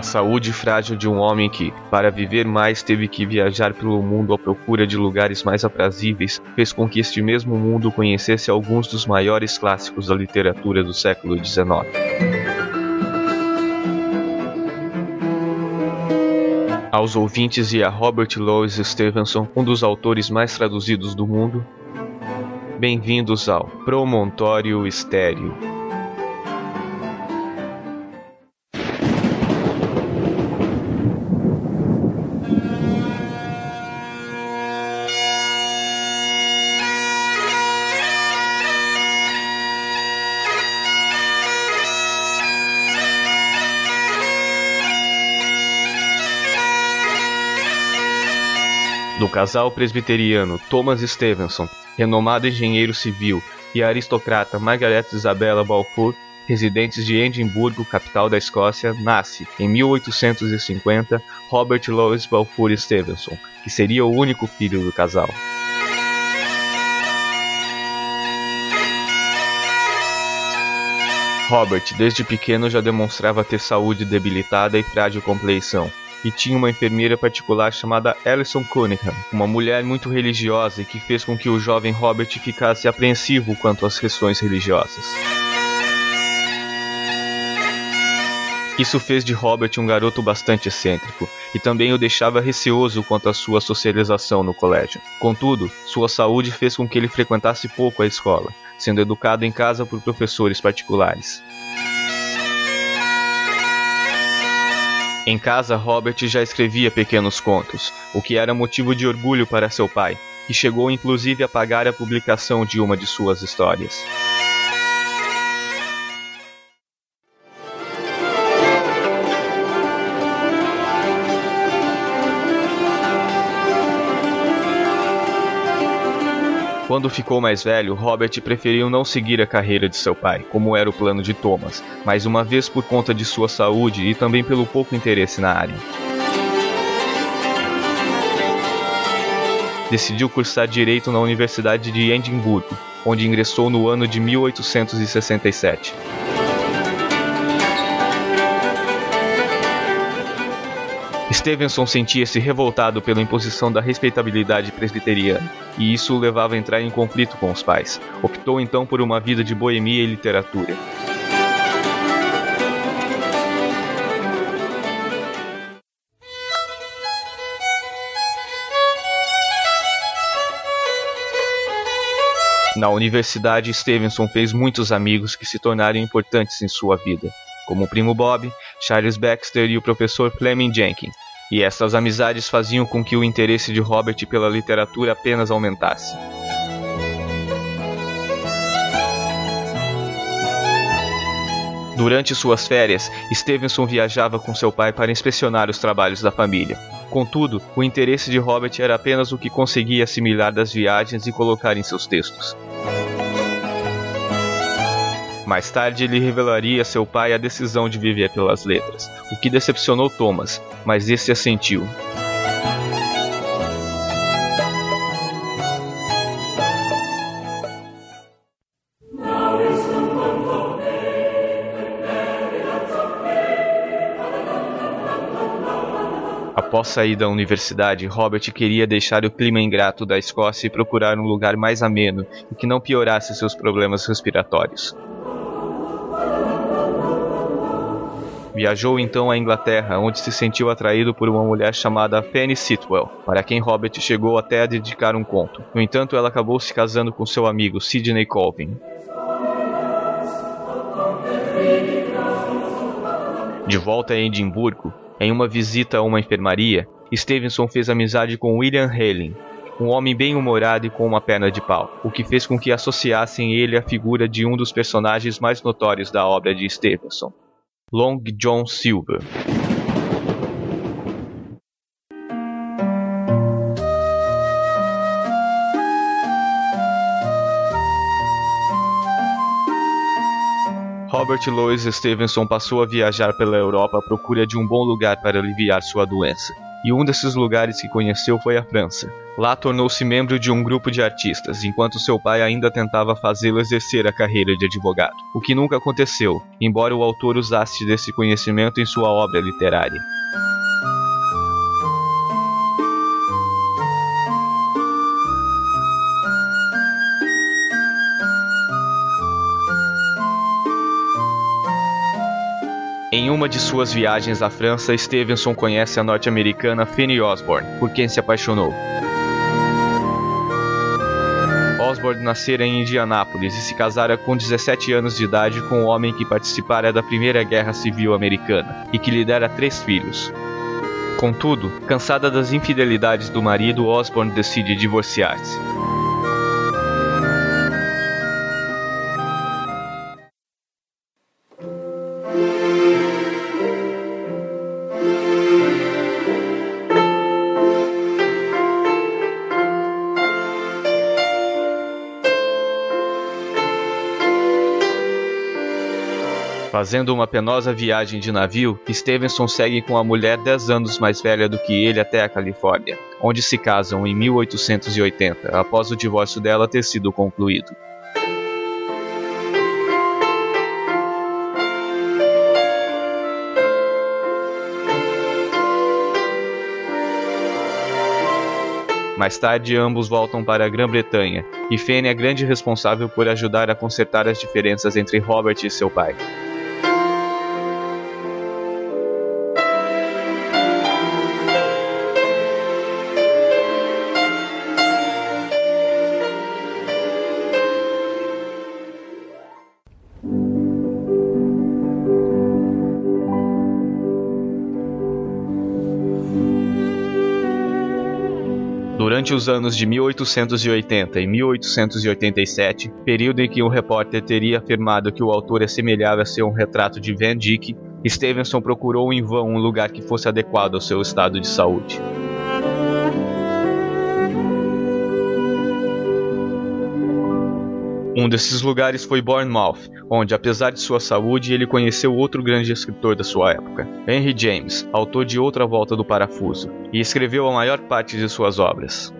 A saúde frágil de um homem que, para viver mais, teve que viajar pelo mundo à procura de lugares mais aprazíveis, fez com que este mesmo mundo conhecesse alguns dos maiores clássicos da literatura do século XIX. Aos ouvintes e a Robert Louis Stevenson, um dos autores mais traduzidos do mundo, bem-vindos ao Promontório Estéreo. Casal presbiteriano Thomas Stevenson, renomado engenheiro civil, e a aristocrata Margaret Isabella Balfour, residentes de Edimburgo, capital da Escócia, nasce, em 1850, Robert Louis Balfour Stevenson, que seria o único filho do casal. Robert, desde pequeno, já demonstrava ter saúde debilitada e frágil compleição, e tinha uma enfermeira particular chamada Alison Cunningham, uma mulher muito religiosa e que fez com que o jovem Robert ficasse apreensivo quanto às questões religiosas. Isso fez de Robert um garoto bastante excêntrico e também o deixava receoso quanto à sua socialização no colégio. Contudo, sua saúde fez com que ele frequentasse pouco a escola, sendo educado em casa por professores particulares. Em casa, Robert já escrevia pequenos contos, o que era motivo de orgulho para seu pai, que chegou inclusive a pagar a publicação de uma de suas histórias. Quando ficou mais velho, Robert preferiu não seguir a carreira de seu pai, como era o plano de Thomas, mais uma vez por conta de sua saúde e também pelo pouco interesse na área. Decidiu cursar direito na Universidade de Edimburgo, onde ingressou no ano de 1867. Stevenson sentia-se revoltado pela imposição da respeitabilidade presbiteriana, e isso o levava a entrar em conflito com os pais. Optou então por uma vida de boemia e literatura. Na universidade, Stevenson fez muitos amigos que se tornaram importantes em sua vida, como o primo Bob, Charles Baxter e o professor Fleming Jenkins, e essas amizades faziam com que o interesse de Robert pela literatura apenas aumentasse. Durante suas férias, Stevenson viajava com seu pai para inspecionar os trabalhos da família. Contudo, o interesse de Robert era apenas o que conseguia assimilar das viagens e colocar em seus textos. Mais tarde, ele revelaria a seu pai a decisão de viver pelas letras, o que decepcionou Thomas, mas esse assentiu. Após sair da universidade, Robert queria deixar o clima ingrato da Escócia e procurar um lugar mais ameno e que não piorasse seus problemas respiratórios. Viajou então à Inglaterra, onde se sentiu atraído por uma mulher chamada Fanny Sitwell, para quem Robert chegou até a dedicar um conto. No entanto, ela acabou se casando com seu amigo Sidney Colvin. De volta a Edimburgo, em uma visita a uma enfermaria, Stevenson fez amizade com William Helen, um homem bem-humorado e com uma perna de pau, o que fez com que associassem ele à figura de um dos personagens mais notórios da obra de Stevenson, Long John Silver. Robert Louis Stevenson passou a viajar pela Europa à procura de um bom lugar para aliviar sua doença. E um desses lugares que conheceu foi a França. Lá tornou-se membro de um grupo de artistas, enquanto seu pai ainda tentava fazê-lo exercer a carreira de advogado, o que nunca aconteceu, embora o autor usasse desse conhecimento em sua obra literária. Em uma de suas viagens à França, Stevenson conhece a norte-americana Fanny Osborne, por quem se apaixonou. Osborne nascera em Indianápolis e se casara com 17 anos de idade com um homem que participara da Primeira Guerra Civil Americana e que lhe dera três filhos. Contudo, cansada das infidelidades do marido, Osborne decide divorciar-se. Fazendo uma penosa viagem de navio, Stevenson segue com a mulher 10 anos mais velha do que ele até a Califórnia, onde se casam em 1880, após o divórcio dela ter sido concluído. Mais tarde, ambos voltam para a Grã-Bretanha, e Fanny é grande responsável por ajudar a consertar as diferenças entre Robert e seu pai. Durante os anos de 1880 e 1887, período em que um repórter teria afirmado que o autor assemelhava a ser um retrato de Van Dyck, Stevenson procurou em vão um lugar que fosse adequado ao seu estado de saúde. Um desses lugares foi Bournemouth, onde, apesar de sua saúde, ele conheceu outro grande escritor da sua época, Henry James, autor de Outra Volta do Parafuso, e escreveu a maior parte de suas obras.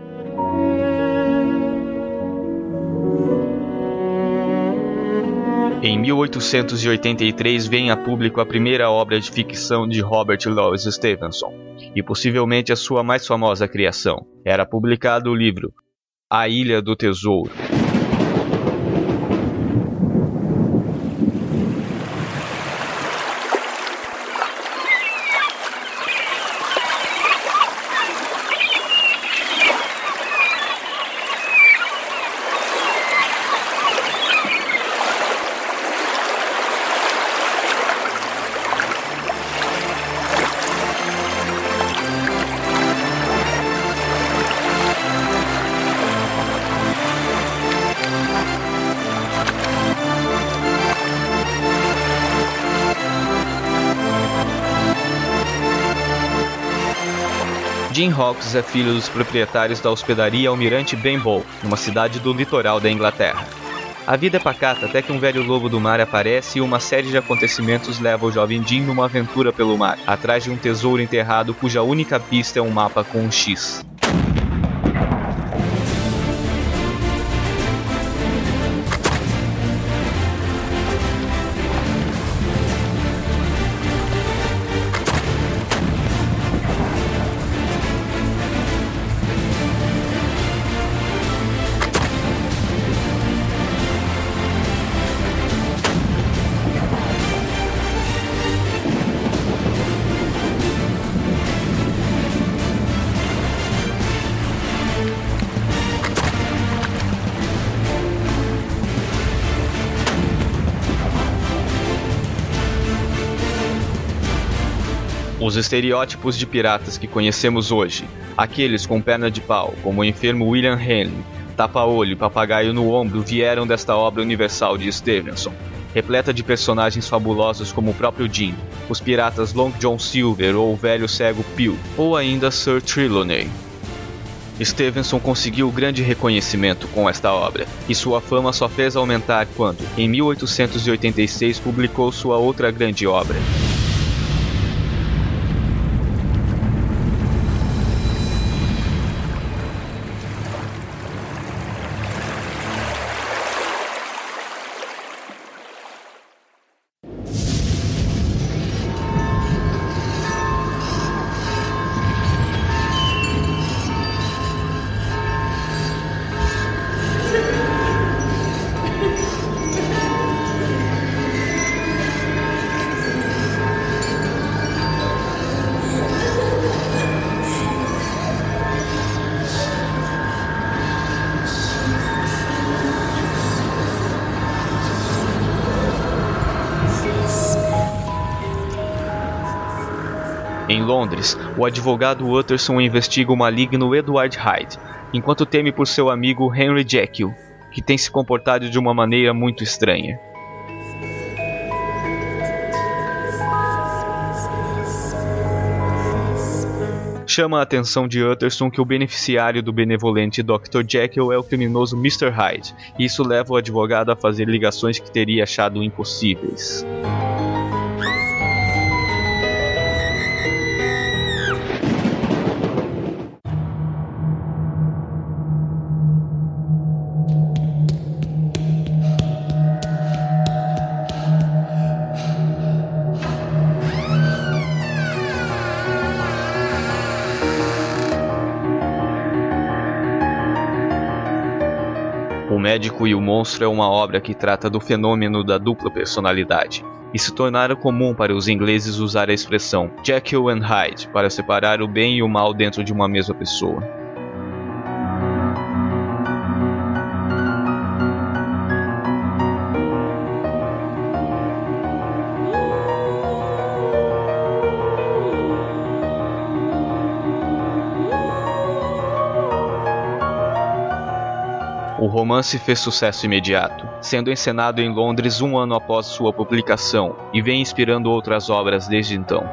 Em 1883 vem a público a primeira obra de ficção de Robert Louis Stevenson, e possivelmente a sua mais famosa criação. Era publicado o livro A Ilha do Tesouro. Jim Hawkes é filho dos proprietários da hospedaria Almirante Benbow, numa cidade do litoral da Inglaterra. A vida é pacata até que um velho lobo do mar aparece e uma série de acontecimentos leva o jovem Jim numa aventura pelo mar, atrás de um tesouro enterrado cuja única pista é um mapa com um X. Os estereótipos de piratas que conhecemos hoje, aqueles com perna de pau, como o enfermo William Henley, tapa-olho e papagaio no ombro, vieram desta obra universal de Stevenson, repleta de personagens fabulosos como o próprio Jim, os piratas Long John Silver ou o velho cego Peel, ou ainda Sir Trelawney. Stevenson conseguiu grande reconhecimento com esta obra, e sua fama só fez aumentar quando, em 1886, publicou sua outra grande obra, Em Londres, o advogado Utterson investiga o maligno Edward Hyde, enquanto teme por seu amigo Henry Jekyll, que tem se comportado de uma maneira muito estranha. Chama a atenção de Utterson que o beneficiário do benevolente Dr. Jekyll é o criminoso Mr. Hyde, e isso leva o advogado a fazer ligações que teria achado impossíveis. Médico e o Monstro é uma obra que trata do fenômeno da dupla personalidade, e se tornara comum para os ingleses usar a expressão Jekyll and Hyde para separar o bem e o mal dentro de uma mesma pessoa. Romance fez sucesso imediato, sendo encenado em Londres um ano após sua publicação e vem inspirando outras obras desde então.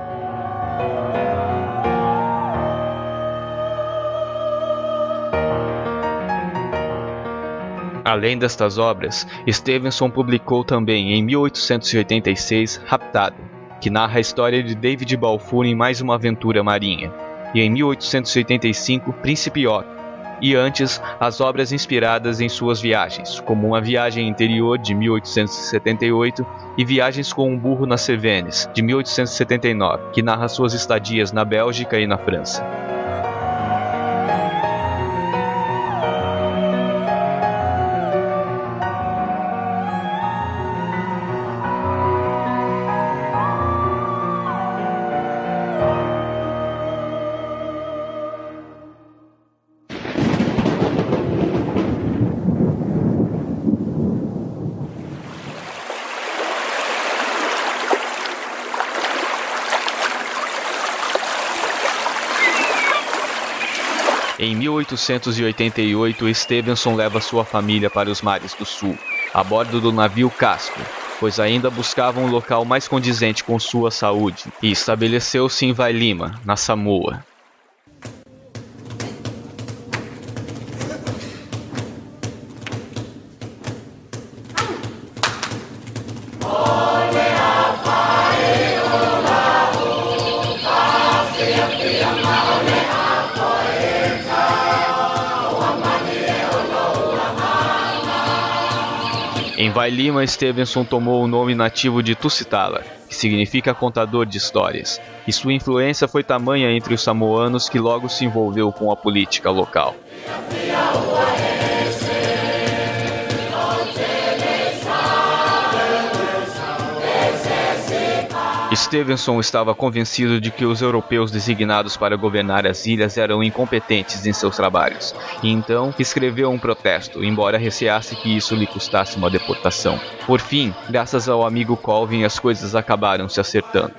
Além destas obras, Stevenson publicou também em 1886 Raptado, que narra a história de David Balfour em mais uma aventura marinha, e em 1885 Príncipe Otto, e antes as obras inspiradas em suas viagens, como Uma Viagem Interior de 1878 e Viagens com um Burro nas Cevennes de 1879, que narra suas estadias na Bélgica e na França. Em 1888, Stevenson leva sua família para os mares do sul, a bordo do navio Casco, pois ainda buscava um local mais condizente com sua saúde, e estabeleceu-se em Vailima, na Samoa. Vailima, Stevenson tomou o nome nativo de Tusitala, que significa contador de histórias, e sua influência foi tamanha entre os samoanos que logo se envolveu com a política local. Stevenson estava convencido de que os europeus designados para governar as ilhas eram incompetentes em seus trabalhos, e então escreveu um protesto, embora receasse que isso lhe custasse uma deportação. Por fim, graças ao amigo Colvin, as coisas acabaram se acertando.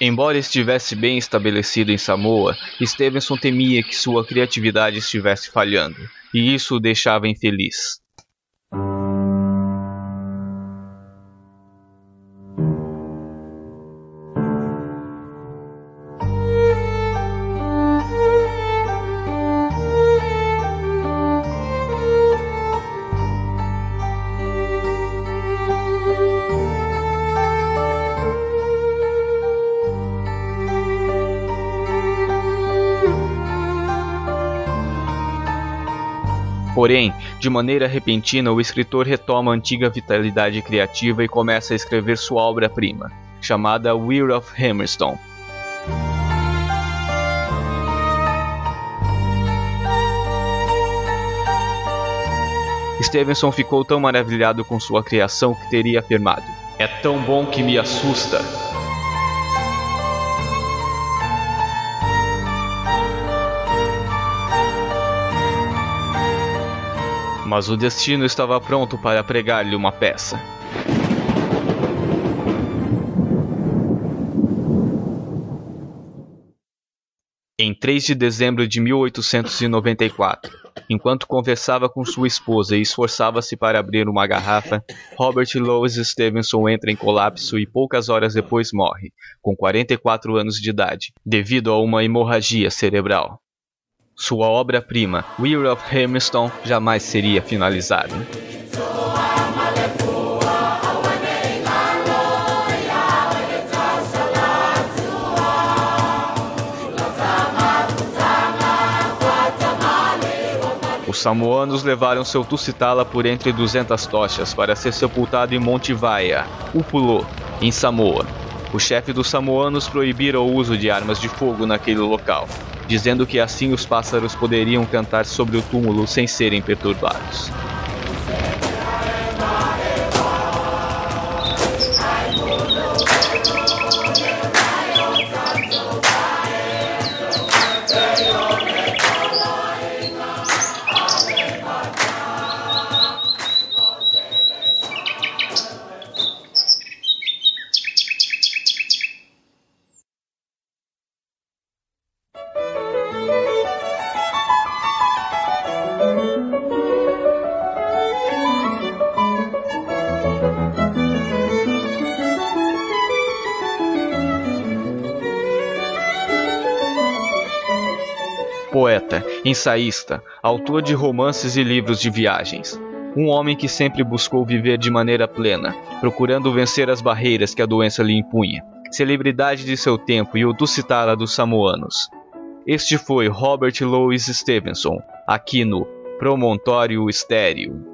Embora estivesse bem estabelecido em Samoa, Stevenson temia que sua criatividade estivesse falhando, e isso o deixava infeliz. Porém, de maneira repentina, o escritor retoma a antiga vitalidade criativa e começa a escrever sua obra-prima, chamada Weir of Hammerstone. Stevenson ficou tão maravilhado com sua criação que teria afirmado: É tão bom que me assusta. Mas o destino estava pronto para pregar-lhe uma peça. Em 3 de dezembro de 1894, enquanto conversava com sua esposa e esforçava-se para abrir uma garrafa, Robert Louis Stevenson entra em colapso e poucas horas depois morre, com 44 anos de idade, devido a uma hemorragia cerebral. Sua obra-prima, Weir of Hermiston, jamais seria finalizada. Os samoanos levaram seu Tusitala por entre 200 tochas para ser sepultado em Monte Vaia, Upulu, em Samoa. O chefe dos samoanos proibira o uso de armas de fogo naquele local, dizendo que assim os pássaros poderiam cantar sobre o túmulo sem serem perturbados. Poeta, ensaísta, autor de romances e livros de viagens. Um homem que sempre buscou viver de maneira plena, procurando vencer as barreiras que a doença lhe impunha. Celebridade de seu tempo e o Dulcitara dos Samoanos. Este foi Robert Louis Stevenson, aqui no Promontório Estéreo.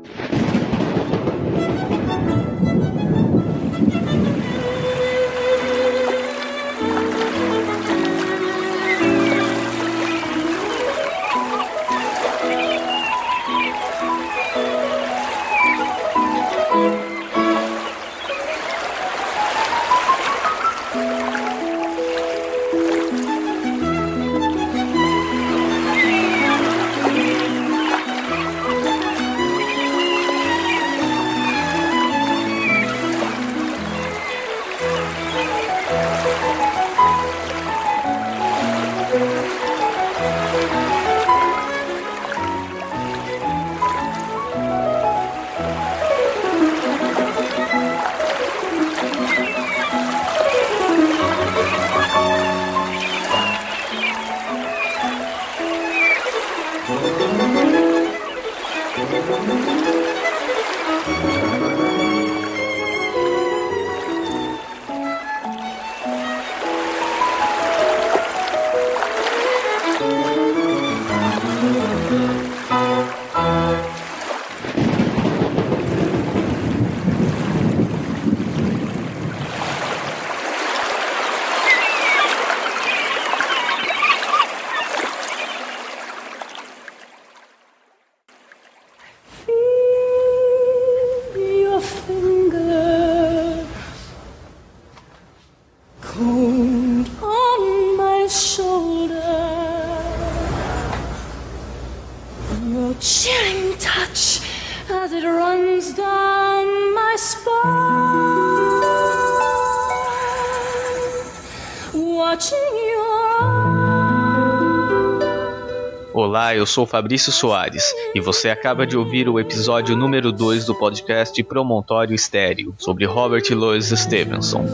Olá, eu sou Fabrício Soares e você acaba de ouvir o episódio número 2 do podcast Promontório Estéreo sobre Robert Louis Stevenson.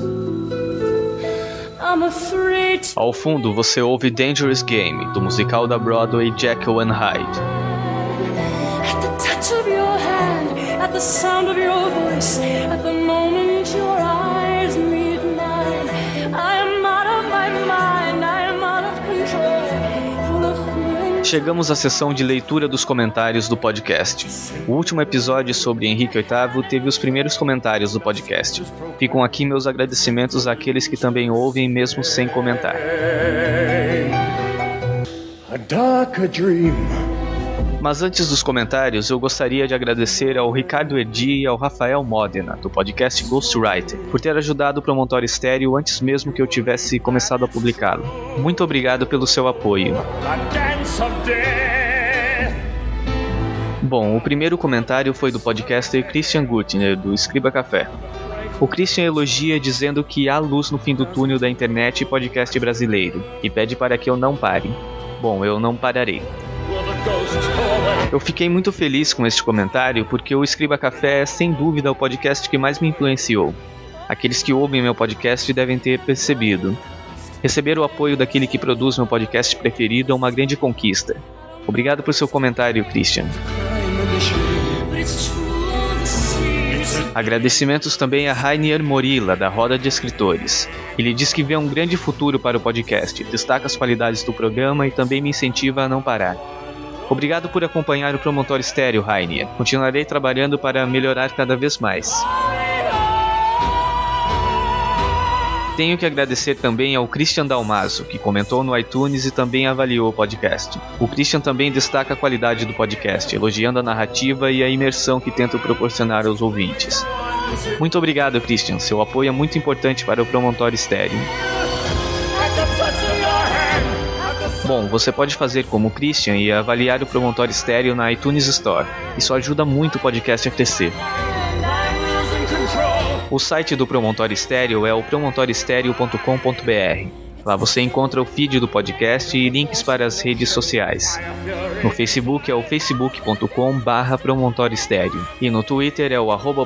Ao fundo você ouve Dangerous Game, do musical da Broadway Jekyll and Hyde. At the touch of your hand, at the sound of your voice, at the Chegamos à sessão de leitura dos comentários do podcast. O último episódio sobre Henrique VIII teve os primeiros comentários do podcast. Ficam aqui meus agradecimentos àqueles que também ouvem mesmo sem comentar. A darker dream. Mas antes dos comentários, eu gostaria de agradecer ao Ricardo Edi e ao Rafael Modena, do podcast Ghostwriter, por ter ajudado o Promontório Estéreo antes mesmo que eu tivesse começado a publicá-lo. Muito obrigado pelo seu apoio. Bom, o primeiro comentário foi do podcaster Christian Gutner, do Escriba Café. O Christian elogia dizendo que há luz no fim do túnel da internet e podcast brasileiro, e pede para que eu não pare. Bom, eu não pararei. Eu fiquei muito feliz com este comentário porque o Escriba Café é sem dúvida o podcast que mais me influenciou. Aqueles que ouvem meu podcast devem ter percebido. Receber o apoio daquele que produz meu podcast preferido é uma grande conquista. Obrigado por seu comentário, Christian. Agradecimentos também a Rainier Morila, da Roda de Escritores. Ele diz que vê um grande futuro para o podcast, destaca as qualidades do programa e também me incentiva a não parar. Obrigado por acompanhar o Promontório Estéreo, Rainier. Continuarei trabalhando para melhorar cada vez mais. Tenho que agradecer também ao Christian Dalmaso, que comentou no iTunes e também avaliou o podcast. O Christian também destaca a qualidade do podcast, elogiando a narrativa e a imersão que tento proporcionar aos ouvintes. Muito obrigado, Christian. Seu apoio é muito importante para o Promontório Estéreo. Bom, você pode fazer como o Christian e avaliar o Promontório Estéreo na iTunes Store. Isso ajuda muito o podcast a crescer. O site do Promontório Estéreo é o promontorioestereo.com.br. Lá você encontra o feed do podcast e links para as redes sociais. No Facebook é o facebook.com barra e no Twitter é o arroba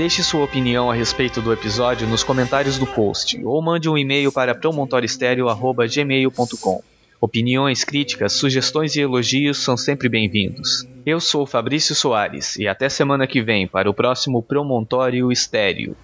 Deixe sua opinião a respeito do episódio nos comentários do post ou mande um e-mail para promontorioestereo.gmail.com. Opiniões, críticas, sugestões e elogios são sempre bem-vindos. Eu sou Fabrício Soares e até semana que vem para o próximo Promontório Estéreo.